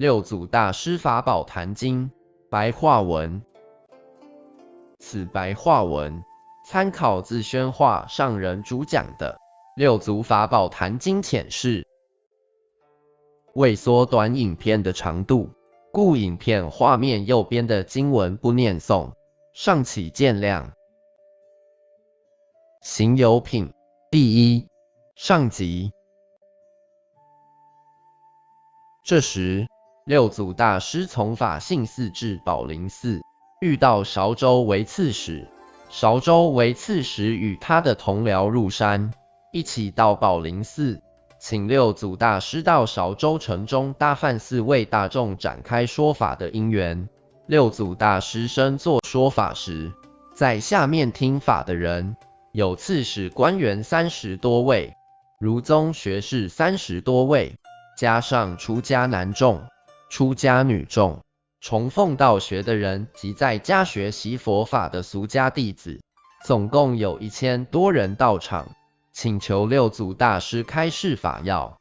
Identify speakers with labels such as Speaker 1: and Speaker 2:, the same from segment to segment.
Speaker 1: 六祖大师法宝坛经白话文。此白话文参考自宣化上人主讲的《六祖法宝坛经浅释》，为缩短影片的长度，故影片画面右边的经文不念诵，尚请见谅。行有品第一上集。这时，六祖大师从法性寺至宝林寺。遇到韶州为刺史，韶州为刺史与他的同僚入山，一起到宝林寺，请六祖大师到韶州城中大梵寺为大众展开说法的因缘。六祖大师身作说法时，在下面听法的人有刺史官员三十多位，儒宗学士三十多位，加上出家男众、出家女众。崇奉道学的人及在家学习佛法的俗家弟子，总共有一千多人到场，请求六祖大师开示法要。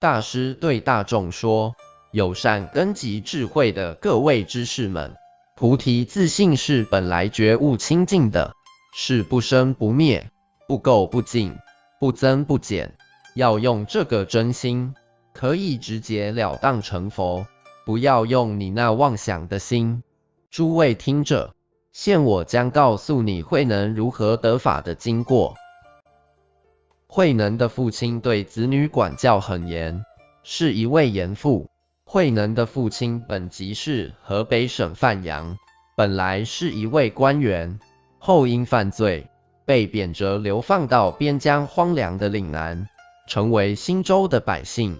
Speaker 1: 大师对大众说：“有善根及智慧的各位知士们，菩提自信是本来觉悟清净的，是不生不灭、不垢不净、不增不减。要用这个真心，可以直截了当成佛。”不要用你那妄想的心。诸位听着，现我将告诉你慧能如何得法的经过。慧能的父亲对子女管教很严，是一位严父。慧能的父亲本籍是河北省范阳，本来是一位官员，后因犯罪被贬谪流放到边疆荒凉的岭南，成为新州的百姓。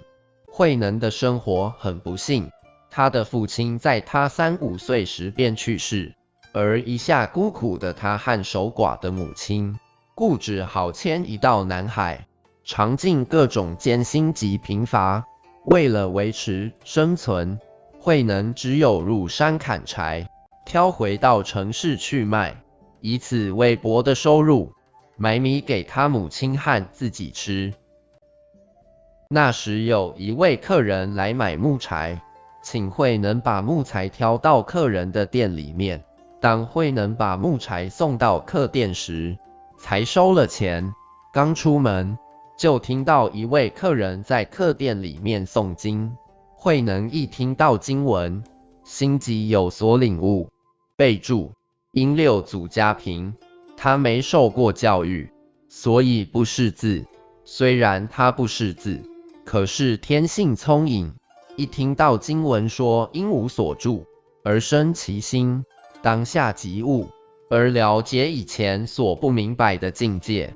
Speaker 1: 慧能的生活很不幸。他的父亲在他三五岁时便去世，而一下孤苦的他和守寡的母亲，故只好迁移到南海，尝尽各种艰辛及贫乏。为了维持生存，慧能只有入山砍柴，挑回到城市去卖，以此微薄的收入买米给他母亲和自己吃。那时有一位客人来买木柴。请慧能把木材挑到客人的店里面。当慧能把木材送到客店时，才收了钱。刚出门，就听到一位客人在客店里面诵经。慧能一听到经文，心即有所领悟。备注：因六祖家贫，他没受过教育，所以不识字。虽然他不识字，可是天性聪颖。一听到经文说因无所住而生其心，当下即悟，而了解以前所不明白的境界。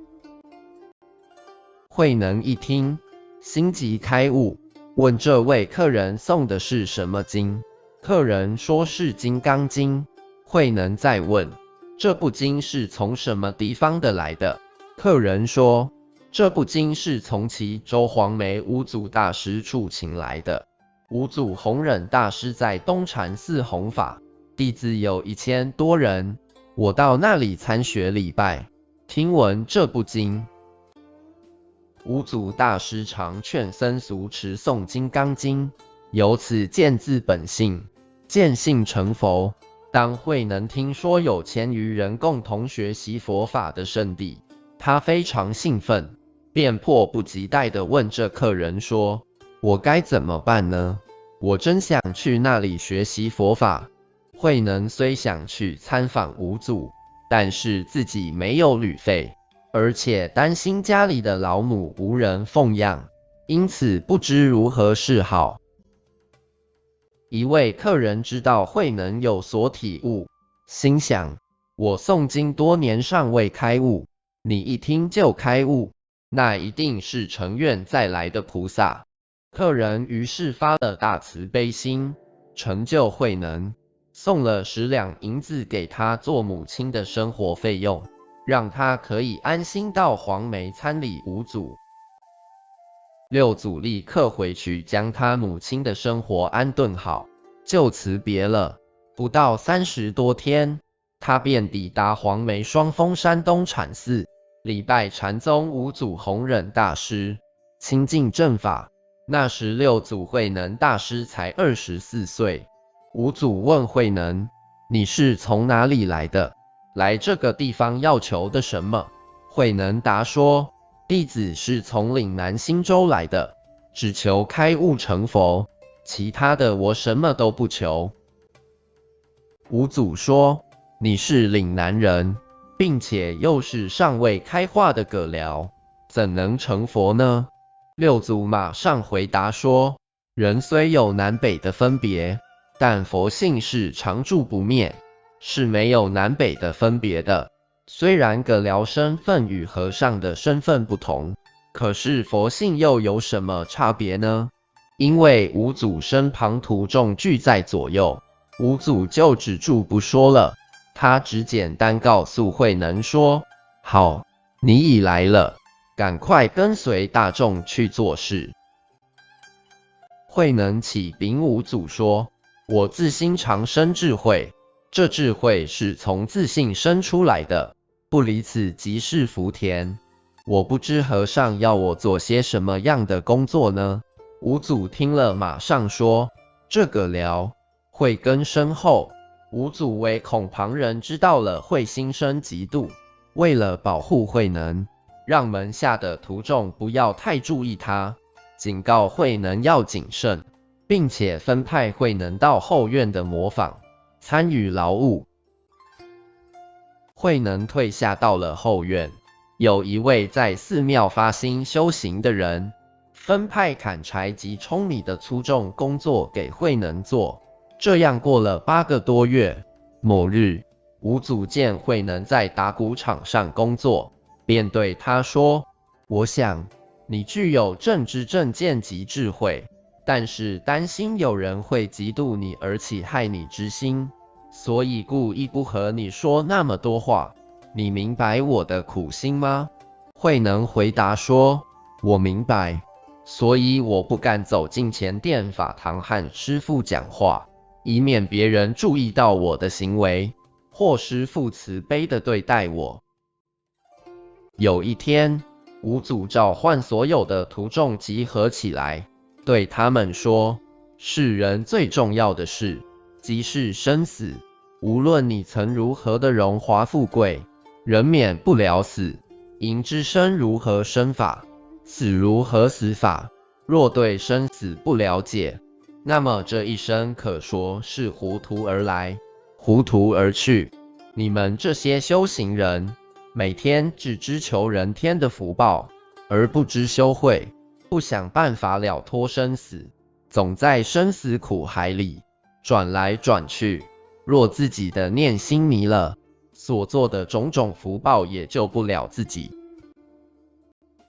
Speaker 1: 慧能一听，心即开悟，问这位客人送的是什么经？客人说是《金刚经》。慧能再问，这部经是从什么地方的来的？客人说，这部经是从其周黄梅五祖大师处请来的。五祖弘忍大师在东禅寺弘法，弟子有一千多人。我到那里参学礼拜，听闻这部经。五祖大师常劝僧俗持诵《金刚经》，由此见自本性，见性成佛。当慧能听说有千余人共同学习佛法的圣地，他非常兴奋，便迫不及待地问这客人说：“我该怎么办呢？”我真想去那里学习佛法。慧能虽想去参访五祖，但是自己没有旅费，而且担心家里的老母无人奉养，因此不知如何是好。一位客人知道慧能有所体悟，心想：我诵经多年尚未开悟，你一听就开悟，那一定是成愿再来的菩萨。客人于是发了大慈悲心，成就慧能，送了十两银子给他做母亲的生活费用，让他可以安心到黄梅参礼五祖。六祖立刻回去将他母亲的生活安顿好，就辞别了。不到三十多天，他便抵达黄梅双峰山东禅寺，礼拜禅宗五祖弘忍大师，亲近正法。那时六祖慧能大师才二十四岁。五祖问慧能：“你是从哪里来的？来这个地方要求的什么？”慧能答说：“弟子是从岭南新州来的，只求开悟成佛，其他的我什么都不求。”五祖说：“你是岭南人，并且又是尚未开化的葛寮，怎能成佛呢？”六祖马上回答说：“人虽有南北的分别，但佛性是常住不灭，是没有南北的分别的。”虽然葛辽身份与和尚的身份不同，可是佛性又有什么差别呢？因为五祖身旁徒众聚在左右，五祖就止住不说了。他只简单告诉慧能说：“好，你已来了，赶快跟随大众去做事。”慧能启禀五祖说：“我自心常生智慧。”这智慧是从自信生出来的，不离此即是福田。我不知和尚要我做些什么样的工作呢？五祖听了，马上说：“这个了。”慧根深厚，五祖唯恐旁人知道了会心生嫉妒，为了保护慧能，让门下的徒众不要太注意他，警告慧能要谨慎，并且分派慧能到后院的模仿。参与劳务，慧能退下到了后院。有一位在寺庙发心修行的人，分派砍柴及舂米的粗重工作给慧能做。这样过了八个多月，某日，五祖见慧能在打谷场上工作，便对他说：“我想你具有正知正见及智慧。”但是担心有人会嫉妒你而起害你之心，所以故意不和你说那么多话。你明白我的苦心吗？慧能回答说：“我明白，所以我不敢走进前殿法堂和师父讲话，以免别人注意到我的行为，或师父慈悲的对待我。”有一天，五祖召唤所有的徒众集合起来。对他们说：“世人最重要的事，即是生死。无论你曾如何的荣华富贵，人免不了死。迎之生如何生法，死如何死法。若对生死不了解，那么这一生可说是糊涂而来，糊涂而去。你们这些修行人，每天只知求人天的福报，而不知修慧。”不想办法了脱生死，总在生死苦海里转来转去。若自己的念心迷了，所做的种种福报也救不了自己。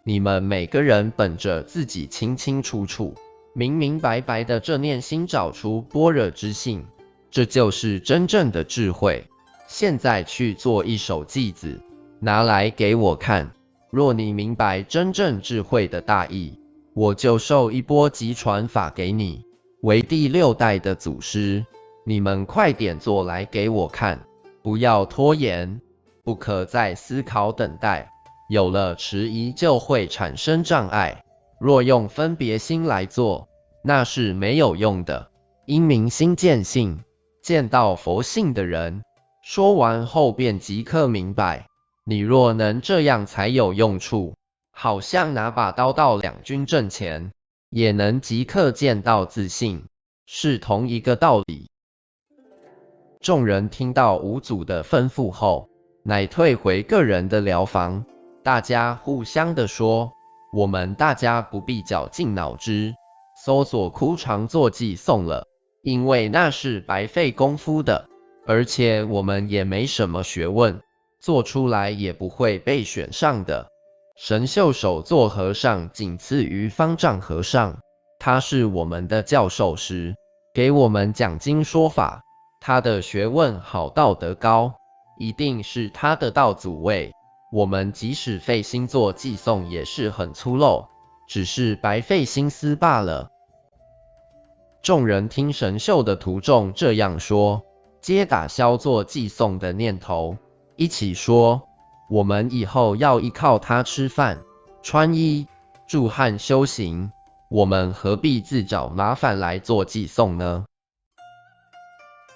Speaker 1: 你们每个人本着自己清清楚楚、明明白白的这念心，找出般若之性，这就是真正的智慧。现在去做一首偈子，拿来给我看。若你明白真正智慧的大意。我就授一波即传法给你，为第六代的祖师。你们快点做来给我看，不要拖延，不可再思考等待。有了迟疑，就会产生障碍。若用分别心来做，那是没有用的。因明心见性，见到佛性的人，说完后便即刻明白。你若能这样，才有用处。好像拿把刀到两军阵前，也能即刻见到自信，是同一个道理。众人听到五祖的吩咐后，乃退回个人的疗房。大家互相的说：“我们大家不必绞尽脑汁搜索枯肠作记诵了，因为那是白费功夫的，而且我们也没什么学问，做出来也不会被选上的。”神秀手做和尚，仅次于方丈和尚。他是我们的教授师，给我们讲经说法。他的学问好，道德高，一定是他的道祖位。我们即使费心做寄送，也是很粗陋，只是白费心思罢了。众人听神秀的徒众这样说，皆打消做寄送的念头，一起说。我们以后要依靠他吃饭、穿衣、住汉修行，我们何必自找麻烦来做寄送呢？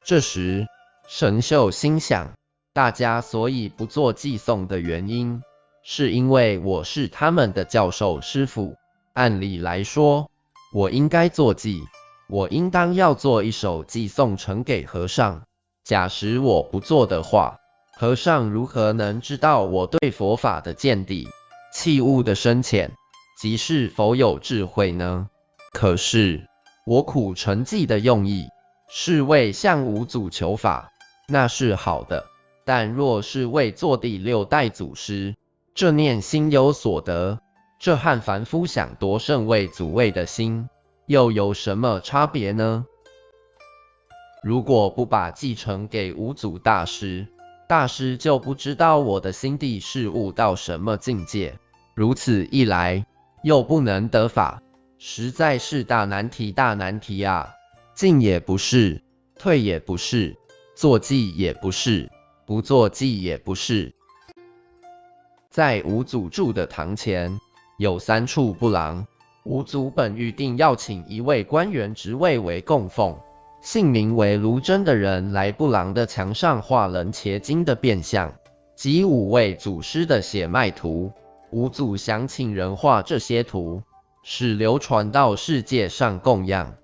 Speaker 1: 这时，神秀心想，大家所以不做寄送的原因，是因为我是他们的教授师傅。按理来说，我应该做祭，我应当要做一首寄送呈给和尚。假使我不做的话，和尚如何能知道我对佛法的见地、器物的深浅，即是否有智慧呢？可是我苦成记的用意，是为向五祖求法，那是好的。但若是为做第六代祖师，这念心有所得。这和凡夫想夺圣位祖位的心又有什么差别呢？如果不把继承给五祖大师，大师就不知道我的心地是悟到什么境界。如此一来，又不能得法，实在是大难题，大难题啊！进也不是，退也不是，做记也不是，不做记也不是。在五祖住的堂前。有三处布廊，五祖本预定要请一位官员职位为供奉，姓名为卢真的人来布廊的墙上画楞伽经的变相及五位祖师的血脉图。五祖想请人画这些图，使流传到世界上供养。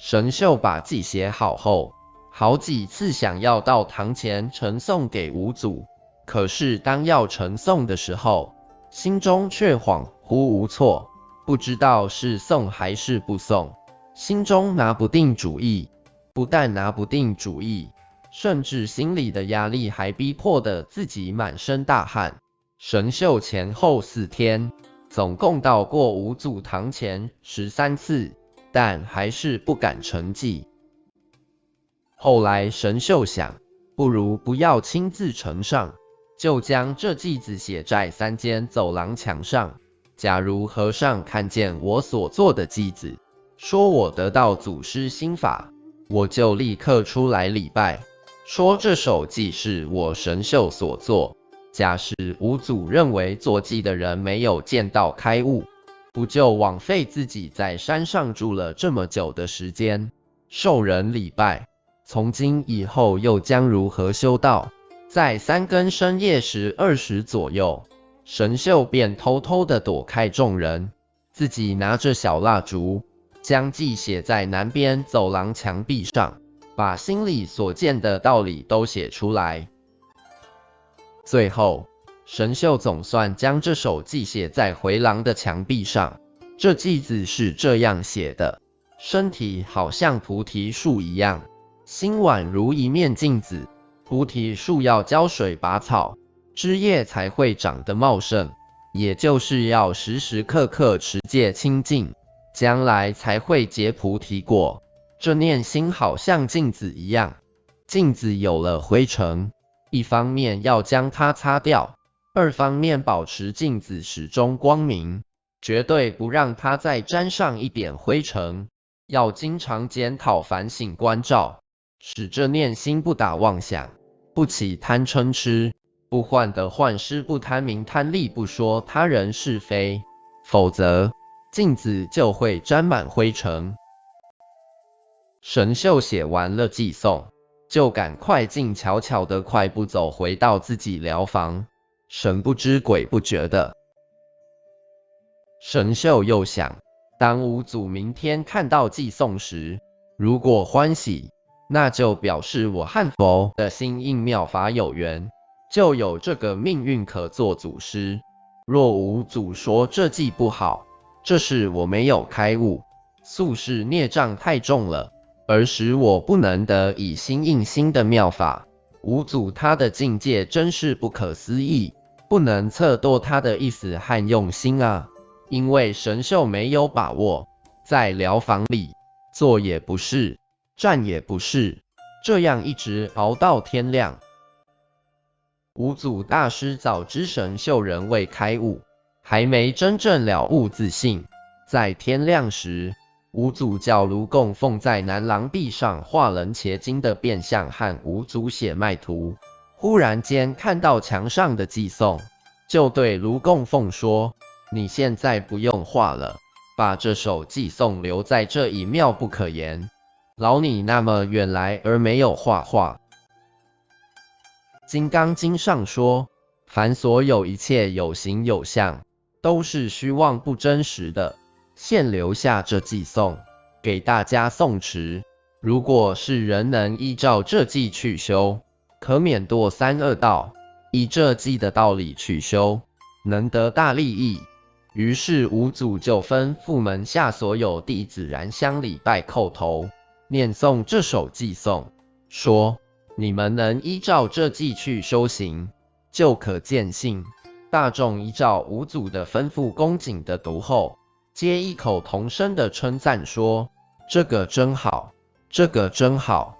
Speaker 1: 神秀把记写好后，好几次想要到堂前呈送给五祖，可是当要呈送的时候，心中却恍惚无措，不知道是送还是不送，心中拿不定主意。不但拿不定主意，甚至心里的压力还逼迫的自己满身大汗。神秀前后四天，总共到过五祖堂前十三次，但还是不敢成迹。后来神秀想，不如不要亲自呈上。就将这句子写在三间走廊墙上。假如和尚看见我所做的偈子，说我得到祖师心法，我就立刻出来礼拜，说这首偈是我神秀所作。假使五祖认为作偈的人没有见到开悟，不就枉费自己在山上住了这么久的时间，受人礼拜？从今以后又将如何修道？在三更深夜时二时左右，神秀便偷偷的躲开众人，自己拿着小蜡烛，将记写在南边走廊墙壁上，把心里所见的道理都写出来。最后，神秀总算将这首记写在回廊的墙壁上。这记子是这样写的：身体好像菩提树一样，心宛如一面镜子。菩提树要浇水拔草，枝叶才会长得茂盛，也就是要时时刻刻持戒清净，将来才会结菩提果。这念心好像镜子一样，镜子有了灰尘，一方面要将它擦掉，二方面保持镜子始终光明，绝对不让它再沾上一点灰尘，要经常检讨反省关照，使这念心不打妄想。不起贪嗔痴，不患得患失，不贪名贪利，不说他人是非，否则镜子就会沾满灰尘。神秀写完了寄送，就赶快静悄悄的快步走回到自己疗房，神不知鬼不觉的。神秀又想，当五祖明天看到寄送时，如果欢喜。那就表示我和佛的心印妙法有缘，就有这个命运可做祖师。若无祖说这计不好，这是我没有开悟，宿世孽障太重了，而使我不能得以心印心的妙法。五祖他的境界真是不可思议，不能测度他的意思和用心啊！因为神秀没有把握，在疗房里坐也不是。站也不是，这样一直熬到天亮。五祖大师早知神秀人未开悟，还没真正了悟自信，在天亮时，五祖叫卢供奉在南廊壁上画楞伽经的变相和五祖血脉图。忽然间看到墙上的寄送，就对卢供奉说：“你现在不用画了，把这首寄颂留在这里妙不可言。老你那么远来而没有画画，《金刚经》上说，凡所有一切有形有相，都是虚妄不真实的。现留下这寄颂，给大家诵持。如果是人能依照这记去修，可免堕三恶道。以这记的道理去修，能得大利益。于是五祖就吩咐门下所有弟子燃香礼拜叩头。念诵这首偈颂，说：你们能依照这偈去修行，就可见性。大众依照五祖的吩咐，恭敬的读后，皆异口同声的称赞说：这个真好，这个真好。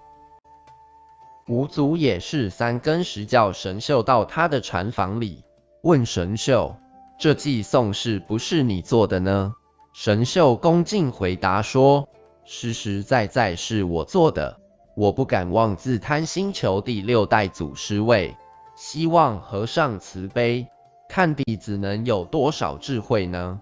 Speaker 1: 五祖也是三更时叫神秀到他的禅房里，问神秀：这偈颂是不是你做的呢？神秀恭敬回答说。实实在在是我做的，我不敢妄自贪心求第六代祖师位，希望和尚慈悲，看弟子能有多少智慧呢？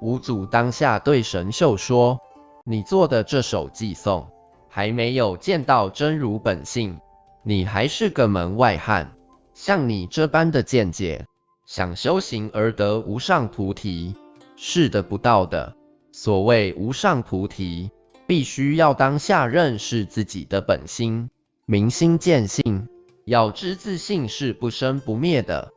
Speaker 1: 五祖当下对神秀说：“你做的这首寄颂，还没有见到真如本性，你还是个门外汉。像你这般的见解，想修行而得无上菩提，是得不到的。”所谓无上菩提，必须要当下认识自己的本心，明心见性，要知自性是不生不灭的，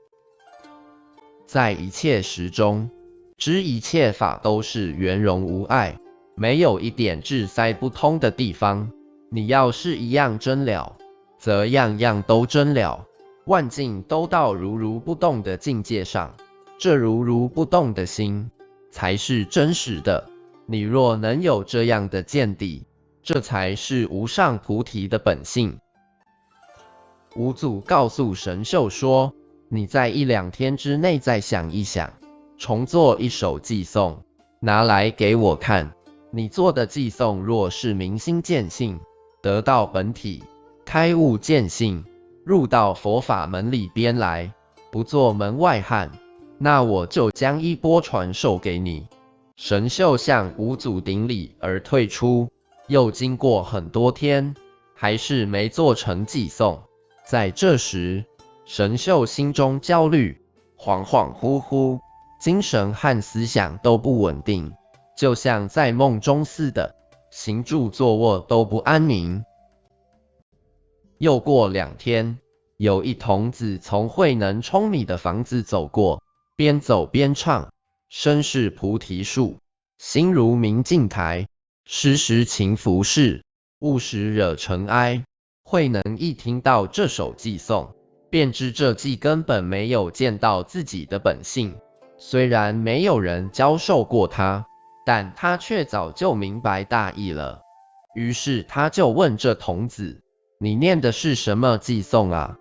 Speaker 1: 在一切时中，知一切法都是圆融无碍，没有一点滞塞不通的地方。你要是一样真了，则样样都真了，万境都到如如不动的境界上，这如如不动的心。才是真实的。你若能有这样的见地，这才是无上菩提的本性。五祖告诉神秀说：“你在一两天之内再想一想，重做一首寄颂，拿来给我看。你做的寄颂若是明心见性，得到本体，开悟见性，入到佛法门里边来，不做门外汉。”那我就将衣钵传授给你。神秀向五祖顶礼而退出。又经过很多天，还是没做成寄送。在这时，神秀心中焦虑，恍恍惚惚，精神和思想都不稳定，就像在梦中似的，行住坐卧都不安宁。又过两天，有一童子从慧能聪米的房子走过。边走边唱，身是菩提树，心如明镜台，时时勤拂拭，勿使惹尘埃。慧能一听到这首偈颂，便知这偈根本没有见到自己的本性。虽然没有人教授过他，但他却早就明白大意了。于是他就问这童子：“你念的是什么偈颂啊？”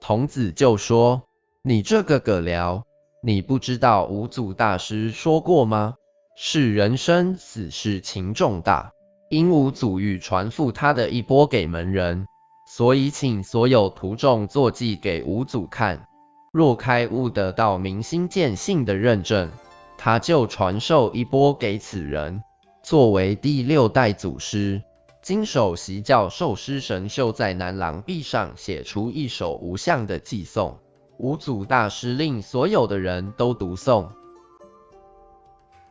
Speaker 1: 童子就说。你这个葛辽，你不知道五祖大师说过吗？是人生死事情重大，因五祖欲传付他的一钵给门人，所以请所有徒众作记给五祖看。若开悟得到明心见性的认证，他就传授一钵给此人，作为第六代祖师。经首席教授师神秀在南廊壁上写出一首无相的寄颂。五祖大师令所有的人都读诵，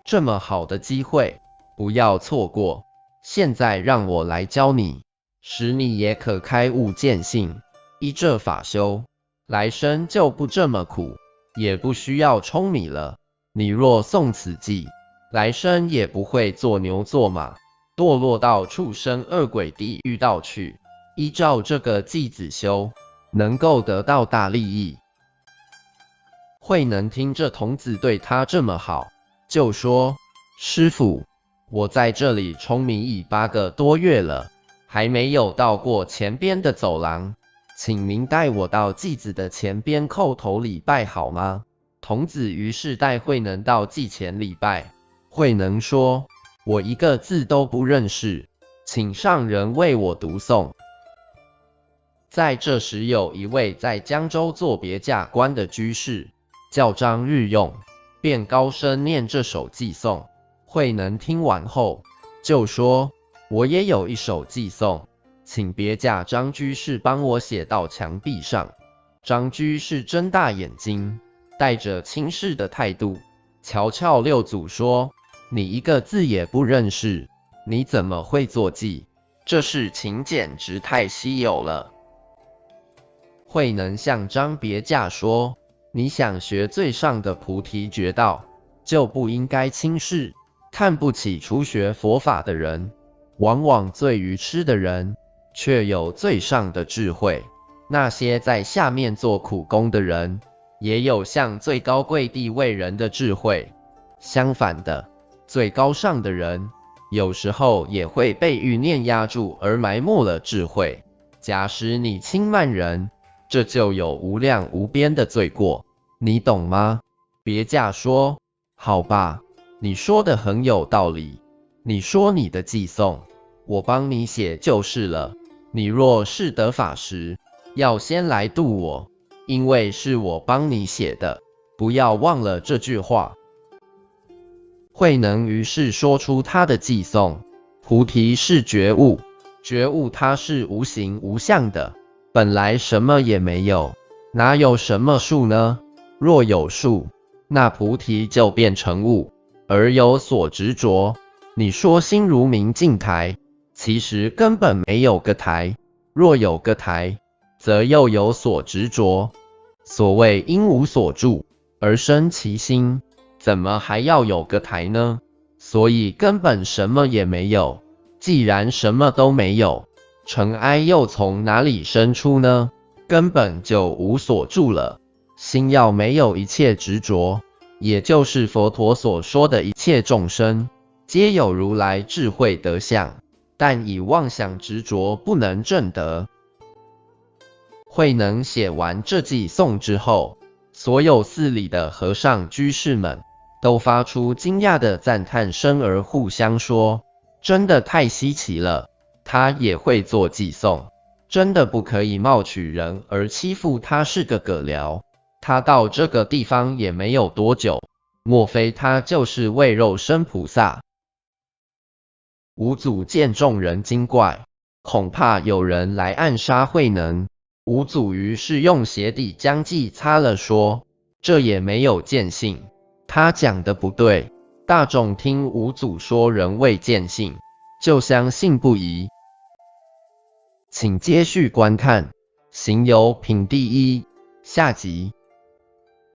Speaker 1: 这么好的机会不要错过。现在让我来教你，使你也可开悟见性，依这法修，来生就不这么苦，也不需要舂米了。你若诵此偈，来生也不会做牛做马，堕落到畜生恶鬼地狱道去。依照这个偈子修，能够得到大利益。慧能听这童子对他这么好，就说：“师傅，我在这里舂米已八个多月了，还没有到过前边的走廊，请您带我到祭子的前边叩头礼拜好吗？”童子于是带慧能到祭前礼拜。慧能说：“我一个字都不认识，请上人为我读诵。”在这时，有一位在江州做别驾官的居士。叫张日用，便高声念这首寄颂。慧能听完后，就说：“我也有一首寄颂，请别驾张居士帮我写到墙壁上。”张居士睁大眼睛，带着轻视的态度，瞧瞧六祖说：“你一个字也不认识，你怎么会作记？这事情简直太稀有了。”慧能向张别驾说：“你想学最上的菩提绝道，就不应该轻视。”看不起初学佛法的人，往往最愚痴的人，却有最上的智慧。那些在下面做苦工的人，也有向最高贵地位人的智慧。相反的，最高尚的人，有时候也会被欲念压住而埋没了智慧。假使你轻慢人，这就有无量无边的罪过，你懂吗？别驾说，好吧。你说的很有道理。你说你的寄送，我帮你写就是了。你若是得法时，要先来度我，因为是我帮你写的，不要忘了这句话。慧能于是说出他的寄送：菩提是觉悟，觉悟它是无形无相的，本来什么也没有，哪有什么树呢？若有树，那菩提就变成物。而有所执着，你说心如明镜台，其实根本没有个台。若有个台，则又有所执着。所谓因无所住而生其心，怎么还要有个台呢？所以根本什么也没有。既然什么都没有，尘埃又从哪里生出呢？根本就无所住了。心要没有一切执着。也就是佛陀所说的一切众生，皆有如来智慧德相，但以妄想执着不能证得。慧能写完这记颂之后，所有寺里的和尚居士们都发出惊讶的赞叹声，而互相说：“真的太稀奇了，他也会做寄送，真的不可以貌取人而欺负他是个葛僚。”他到这个地方也没有多久，莫非他就是为肉身菩萨？五祖见众人惊怪，恐怕有人来暗杀慧能。五祖于是用鞋底将计擦了，说：“这也没有见性，他讲的不对。”大众听五祖说人未见性，就相信不疑。请接续观看《行游品第一》下集。